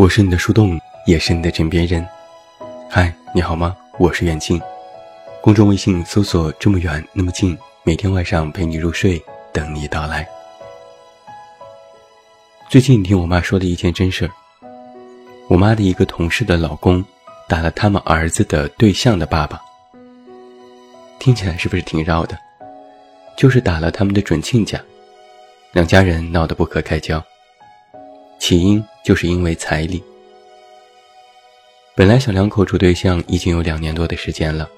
我是你的树洞，也是你的枕边人。嗨，你好吗？我是远近。公众微信搜索“这么远那么近”，每天晚上陪你入睡，等你到来。最近听我妈说的一件真事儿。我妈的一个同事的老公打了他们儿子的对象的爸爸，听起来是不是挺绕的？就是打了他们的准亲家，两家人闹得不可开交。起因就是因为彩礼。本来小两口处对象已经有两年多的时间了，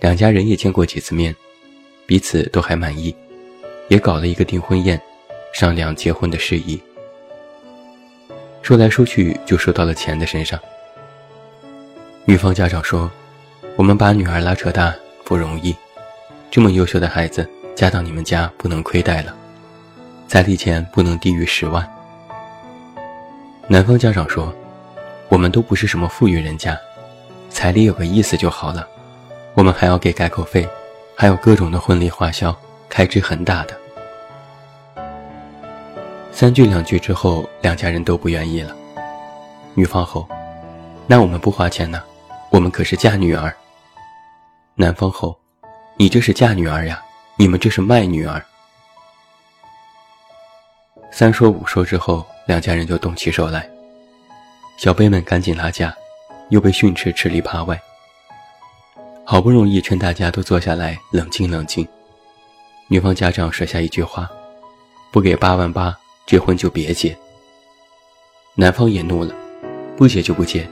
两家人也见过几次面，彼此都还满意，也搞了一个订婚宴，商量结婚的事宜。说来说去就说到了钱的身上。女方家长说：“我们把女儿拉扯大不容易，这么优秀的孩子嫁到你们家不能亏待了，彩礼钱不能低于十万。”男方家长说：“我们都不是什么富裕人家，彩礼有个意思就好了。我们还要给改口费，还有各种的婚礼花销，开支很大的。”三句两句之后，两家人都不愿意了。女方吼：“那我们不花钱呢？我们可是嫁女儿。”男方吼：“你这是嫁女儿呀，你们这是卖女儿。”三说五说之后。两家人就动起手来，小辈们赶紧拉架，又被训斥吃里扒外。好不容易劝大家都坐下来冷静冷静，女方家长甩下一句话：“不给八万八，这婚就别结。”男方也怒了：“不结就不结，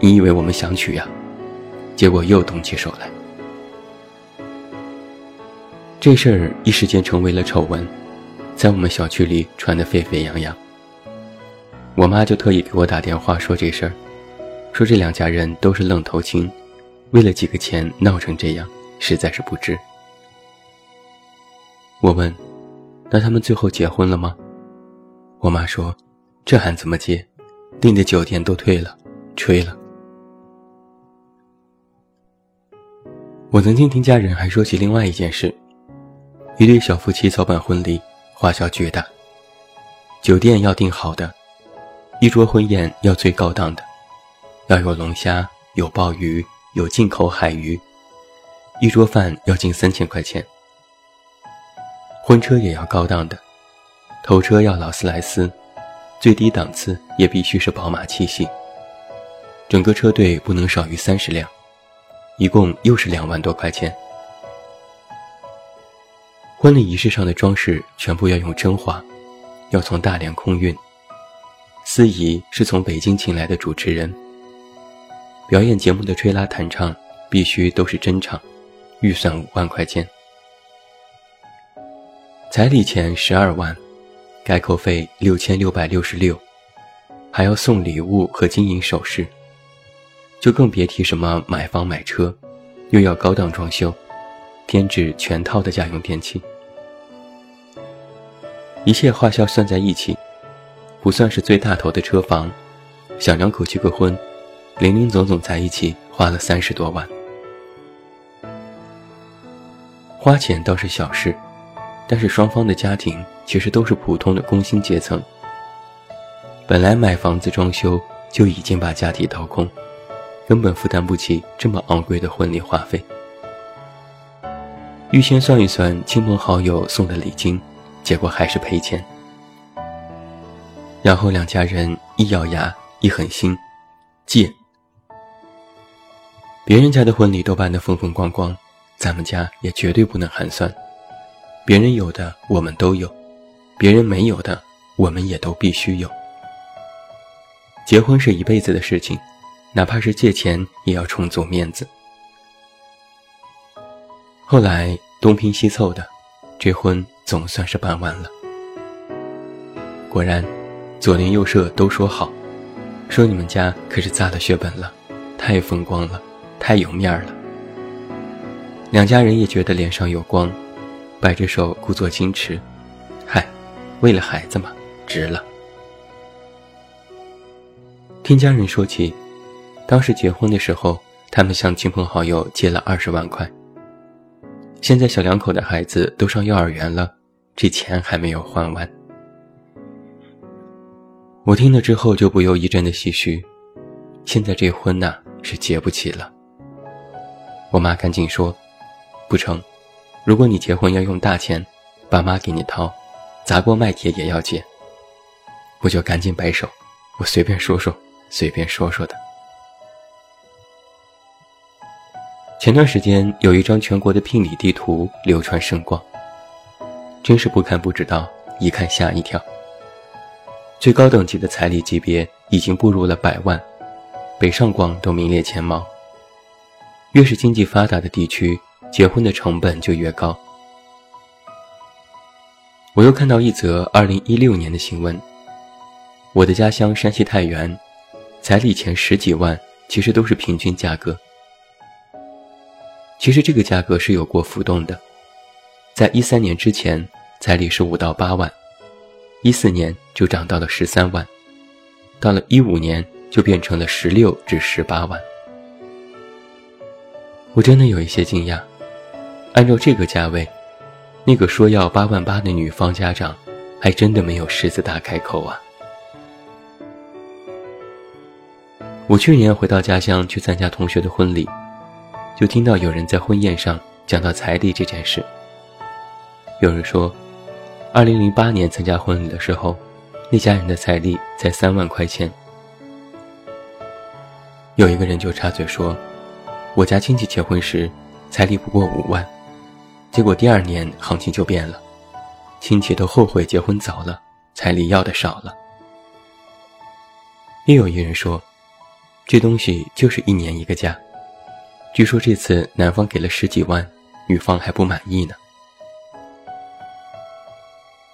你以为我们想娶呀？”结果又动起手来，这事儿一时间成为了丑闻，在我们小区里传得沸沸扬扬。我妈就特意给我打电话说这事儿，说这两家人都是愣头青，为了几个钱闹成这样，实在是不值。我问：“那他们最后结婚了吗？”我妈说：“这还怎么结？订的酒店都退了，吹了。”我曾经听家人还说起另外一件事：一对小夫妻操办婚礼，花销巨大，酒店要订好的。一桌婚宴要最高档的，要有龙虾、有鲍鱼、有进口海鱼，一桌饭要近三千块钱。婚车也要高档的，头车要劳斯莱斯，最低档次也必须是宝马七系。整个车队不能少于三十辆，一共又是两万多块钱。婚礼仪式上的装饰全部要用真花，要从大连空运。司仪是从北京请来的主持人。表演节目的吹拉弹唱必须都是真唱，预算五万块钱。彩礼钱十二万，改口费六千六百六十六，还要送礼物和金银首饰，就更别提什么买房买车，又要高档装修，添置全套的家用电器，一切花销算在一起。不算是最大头的车房，小两口结个婚，零零总总在一起花了三十多万。花钱倒是小事，但是双方的家庭其实都是普通的工薪阶层。本来买房子装修就已经把家底掏空，根本负担不起这么昂贵的婚礼花费。预先算一算亲朋好友送的礼金，结果还是赔钱。然后两家人一咬牙一狠心，借。别人家的婚礼都办得风风光光，咱们家也绝对不能寒酸。别人有的我们都有，别人没有的我们也都必须有。结婚是一辈子的事情，哪怕是借钱也要充足面子。后来东拼西凑的，这婚总算是办完了。果然。左邻右舍都说好，说你们家可是砸了血本了，太风光了，太有面儿了。两家人也觉得脸上有光，摆着手故作矜持，嗨，为了孩子嘛，值了。听家人说起，当时结婚的时候，他们向亲朋好友借了二十万块。现在小两口的孩子都上幼儿园了，这钱还没有还完。我听了之后就不由一阵的唏嘘，现在这婚呐是结不起了。我妈赶紧说：“不成，如果你结婚要用大钱，爸妈给你掏，砸锅卖铁也要结。”我就赶紧摆手，我随便说说，随便说说的。前段时间有一张全国的聘礼地图流传甚广，真是不看不知道，一看吓一跳。最高等级的彩礼级别已经步入了百万，北上广都名列前茅。越是经济发达的地区，结婚的成本就越高。我又看到一则2016年的新闻：我的家乡山西太原，彩礼前十几万其实都是平均价格。其实这个价格是有过浮动的，在一三年之前，彩礼是五到八万。一四年就涨到了十三万，到了一五年就变成了十六至十八万。我真的有一些惊讶，按照这个价位，那个说要八万八的女方家长，还真的没有狮子大开口啊！我去年回到家乡去参加同学的婚礼，就听到有人在婚宴上讲到彩礼这件事，有人说。二零零八年参加婚礼的时候，那家人的彩礼才三万块钱。有一个人就插嘴说：“我家亲戚结婚时，彩礼不过五万，结果第二年行情就变了，亲戚都后悔结婚早了，彩礼要的少了。”又有一人说：“这东西就是一年一个价，据说这次男方给了十几万，女方还不满意呢。”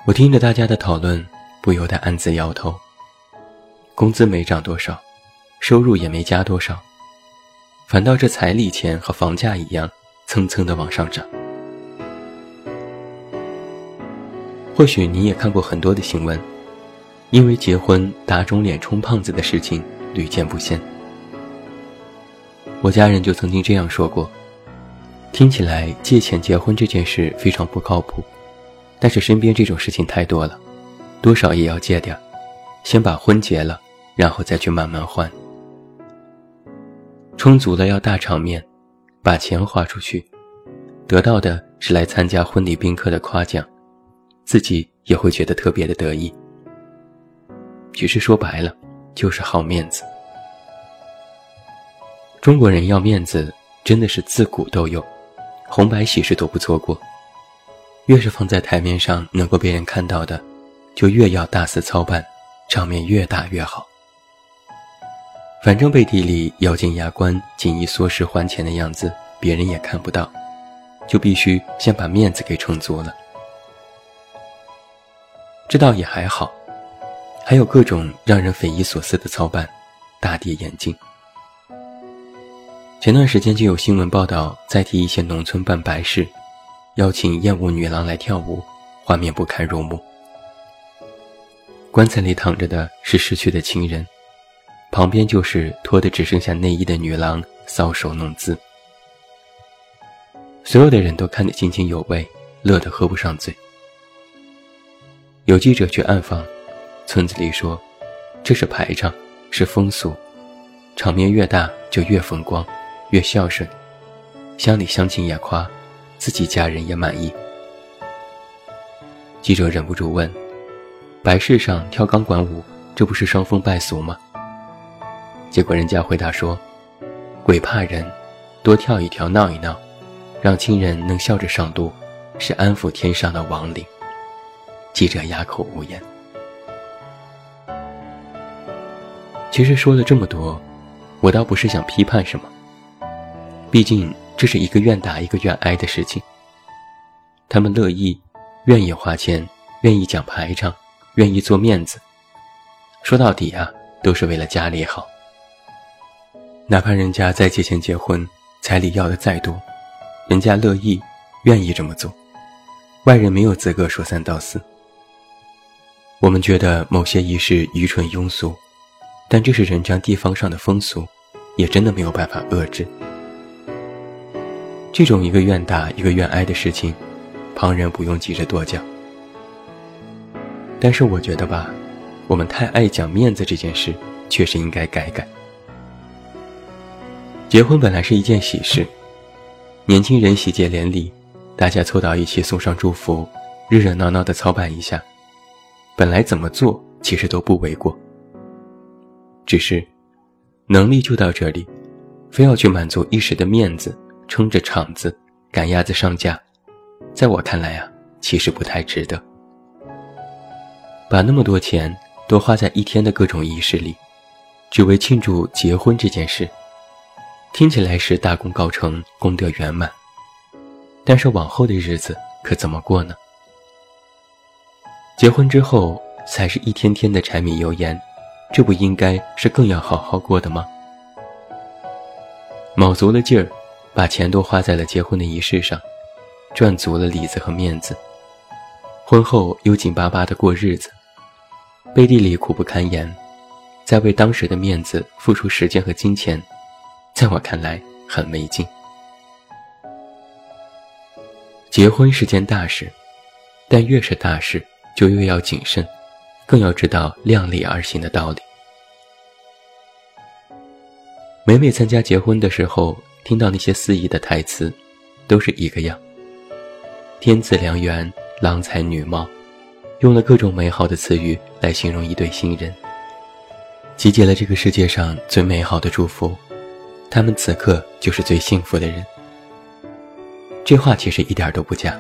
我听着大家的讨论，不由得暗自摇头。工资没涨多少，收入也没加多少，反倒这彩礼钱和房价一样，蹭蹭的往上涨。或许你也看过很多的新闻，因为结婚打肿脸充胖子的事情屡见不鲜。我家人就曾经这样说过，听起来借钱结婚这件事非常不靠谱。但是身边这种事情太多了，多少也要借点先把婚结了，然后再去慢慢还。充足了要大场面，把钱花出去，得到的是来参加婚礼宾客的夸奖，自己也会觉得特别的得意。其实说白了，就是好面子。中国人要面子，真的是自古都有，红白喜事都不错过。越是放在台面上能够被人看到的，就越要大肆操办，场面越大越好。反正背地里咬紧牙关、紧衣缩食还钱的样子，别人也看不到，就必须先把面子给撑足了。这倒也还好，还有各种让人匪夷所思的操办，大跌眼镜。前段时间就有新闻报道，在替一些农村办白事。邀请艳舞女郎来跳舞，画面不堪入目。棺材里躺着的是逝去的亲人，旁边就是脱得只剩下内衣的女郎搔首弄姿。所有的人都看得津津有味，乐得合不上嘴。有记者去暗访，村子里说：“这是排场，是风俗，场面越大就越风光，越孝顺。”乡里乡亲也夸。自己家人也满意。记者忍不住问：“白事上跳钢管舞，这不是伤风败俗吗？”结果人家回答说：“鬼怕人，多跳一跳闹一闹，让亲人能笑着上路，是安抚天上的亡灵。”记者哑口无言。其实说了这么多，我倒不是想批判什么，毕竟。这是一个愿打一个愿挨的事情。他们乐意，愿意花钱，愿意讲排场，愿意做面子。说到底啊，都是为了家里好。哪怕人家再借钱结婚，彩礼要的再多，人家乐意，愿意这么做。外人没有资格说三道四。我们觉得某些仪式愚蠢庸俗，但这是人家地方上的风俗，也真的没有办法遏制。这种一个愿打一个愿挨的事情，旁人不用急着多讲。但是我觉得吧，我们太爱讲面子这件事，确实应该改改。结婚本来是一件喜事，年轻人喜结连理，大家凑到一起送上祝福，热热闹闹的操办一下，本来怎么做其实都不为过。只是，能力就到这里，非要去满足一时的面子，撑着场子，赶鸭子上架，在我看来啊，其实不太值得。把那么多钱都花在一天的各种仪式里，只为庆祝结婚这件事。听起来是大功告成，功德圆满，但是往后的日子可怎么过呢？结婚之后才是一天天的柴米油盐，这不应该是更要好好过的吗？卯足了劲儿，把钱都花在了结婚的仪式上，赚足了里子和面子，婚后又紧巴巴的过日子，背地里苦不堪言，在为当时的面子付出时间和金钱。在我看来很没劲。结婚是件大事，但越是大事，就越要谨慎，更要知道量力而行的道理。每每参加结婚的时候，听到那些司仪的台词，都是一个样：天赐良缘，郎才女貌，用了各种美好的词语来形容一对新人，集结了这个世界上最美好的祝福。他们此刻就是最幸福的人。这话其实一点都不假。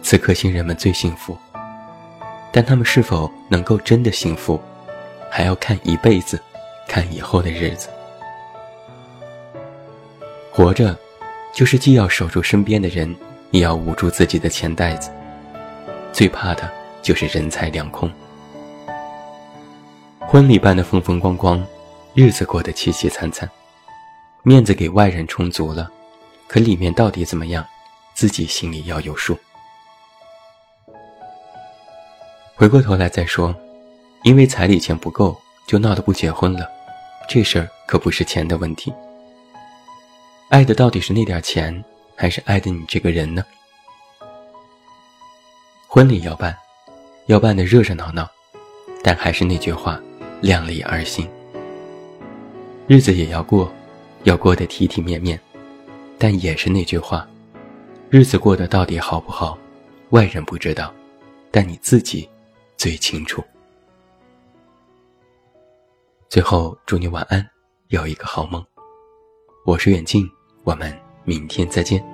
此刻新人们最幸福，但他们是否能够真的幸福，还要看一辈子，看以后的日子。活着，就是既要守住身边的人，也要捂住自己的钱袋子。最怕的就是人财两空。婚礼办得风风光光，日子过得凄凄惨惨。面子给外人充足了，可里面到底怎么样，自己心里要有数。回过头来再说，因为彩礼钱不够就闹得不结婚了，这事儿可不是钱的问题。爱的到底是那点钱，还是爱的你这个人呢？婚礼要办，要办的热热闹闹，但还是那句话，量力而行。日子也要过。要过得体体面面，但也是那句话，日子过得到底好不好，外人不知道，但你自己最清楚。最后，祝你晚安，有一个好梦。我是远近，我们明天再见。